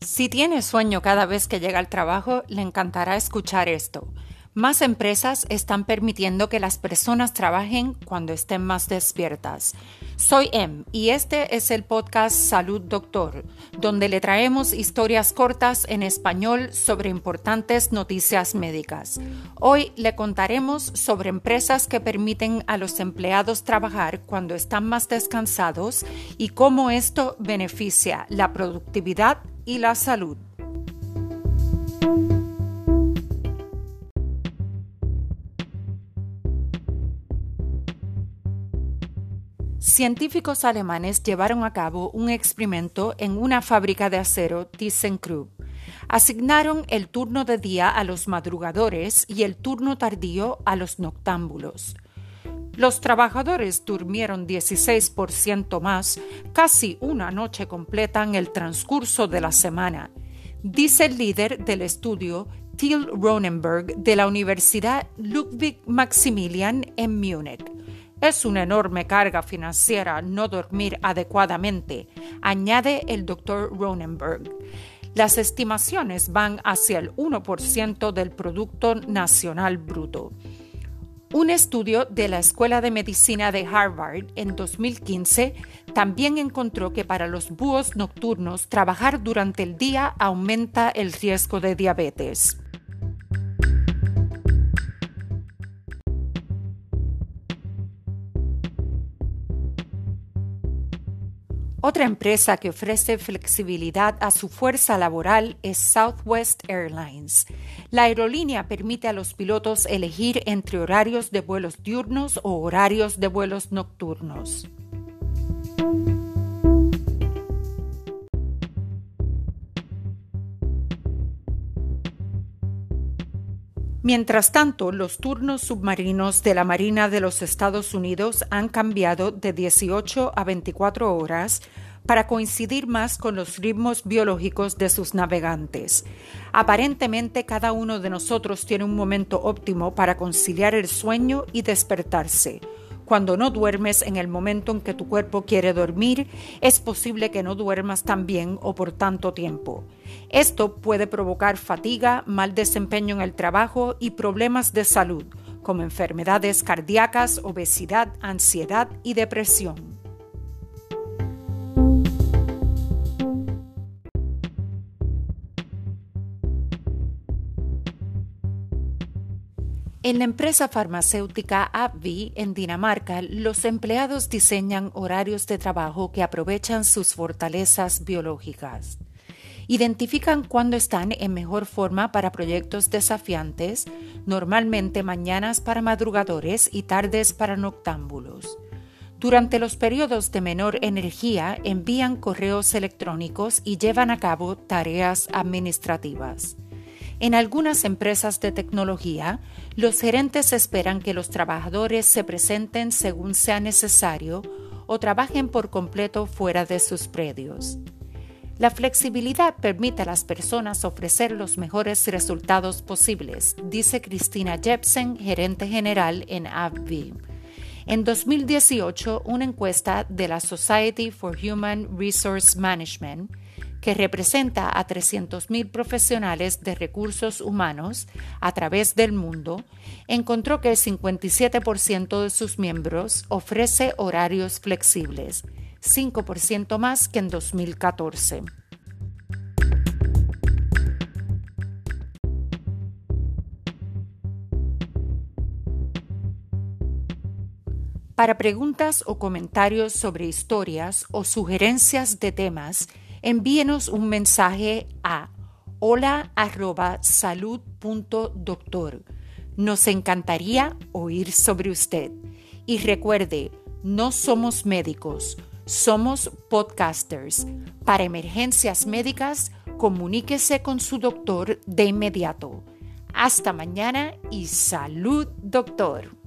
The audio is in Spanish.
Si tiene sueño cada vez que llega al trabajo, le encantará escuchar esto. Más empresas están permitiendo que las personas trabajen cuando estén más despiertas. Soy Em y este es el podcast Salud Doctor, donde le traemos historias cortas en español sobre importantes noticias médicas. Hoy le contaremos sobre empresas que permiten a los empleados trabajar cuando están más descansados y cómo esto beneficia la productividad y la salud. Científicos alemanes llevaron a cabo un experimento en una fábrica de acero ThyssenKrupp. Asignaron el turno de día a los madrugadores y el turno tardío a los noctámbulos. Los trabajadores durmieron 16% más, casi una noche completa en el transcurso de la semana, dice el líder del estudio Till Ronenberg de la Universidad Ludwig Maximilian en Múnich. Es una enorme carga financiera no dormir adecuadamente, añade el doctor Ronenberg. Las estimaciones van hacia el 1% del Producto Nacional Bruto. Un estudio de la Escuela de Medicina de Harvard en 2015 también encontró que para los búhos nocturnos trabajar durante el día aumenta el riesgo de diabetes. Otra empresa que ofrece flexibilidad a su fuerza laboral es Southwest Airlines. La aerolínea permite a los pilotos elegir entre horarios de vuelos diurnos o horarios de vuelos nocturnos. Mientras tanto, los turnos submarinos de la Marina de los Estados Unidos han cambiado de 18 a 24 horas para coincidir más con los ritmos biológicos de sus navegantes. Aparentemente cada uno de nosotros tiene un momento óptimo para conciliar el sueño y despertarse. Cuando no duermes en el momento en que tu cuerpo quiere dormir, es posible que no duermas tan bien o por tanto tiempo. Esto puede provocar fatiga, mal desempeño en el trabajo y problemas de salud, como enfermedades cardíacas, obesidad, ansiedad y depresión. En la empresa farmacéutica AbbVie en Dinamarca, los empleados diseñan horarios de trabajo que aprovechan sus fortalezas biológicas. Identifican cuándo están en mejor forma para proyectos desafiantes, normalmente mañanas para madrugadores y tardes para noctámbulos. Durante los periodos de menor energía envían correos electrónicos y llevan a cabo tareas administrativas. En algunas empresas de tecnología, los gerentes esperan que los trabajadores se presenten según sea necesario o trabajen por completo fuera de sus predios. La flexibilidad permite a las personas ofrecer los mejores resultados posibles, dice Cristina Jepsen, gerente general en AbbVie. En 2018, una encuesta de la Society for Human Resource Management que representa a 300.000 profesionales de recursos humanos a través del mundo, encontró que el 57% de sus miembros ofrece horarios flexibles, 5% más que en 2014. Para preguntas o comentarios sobre historias o sugerencias de temas, envíenos un mensaje a hola Nos encantaría oír sobre usted. Y recuerde, no somos médicos, somos podcasters. Para emergencias médicas, comuníquese con su doctor de inmediato. Hasta mañana y salud, doctor.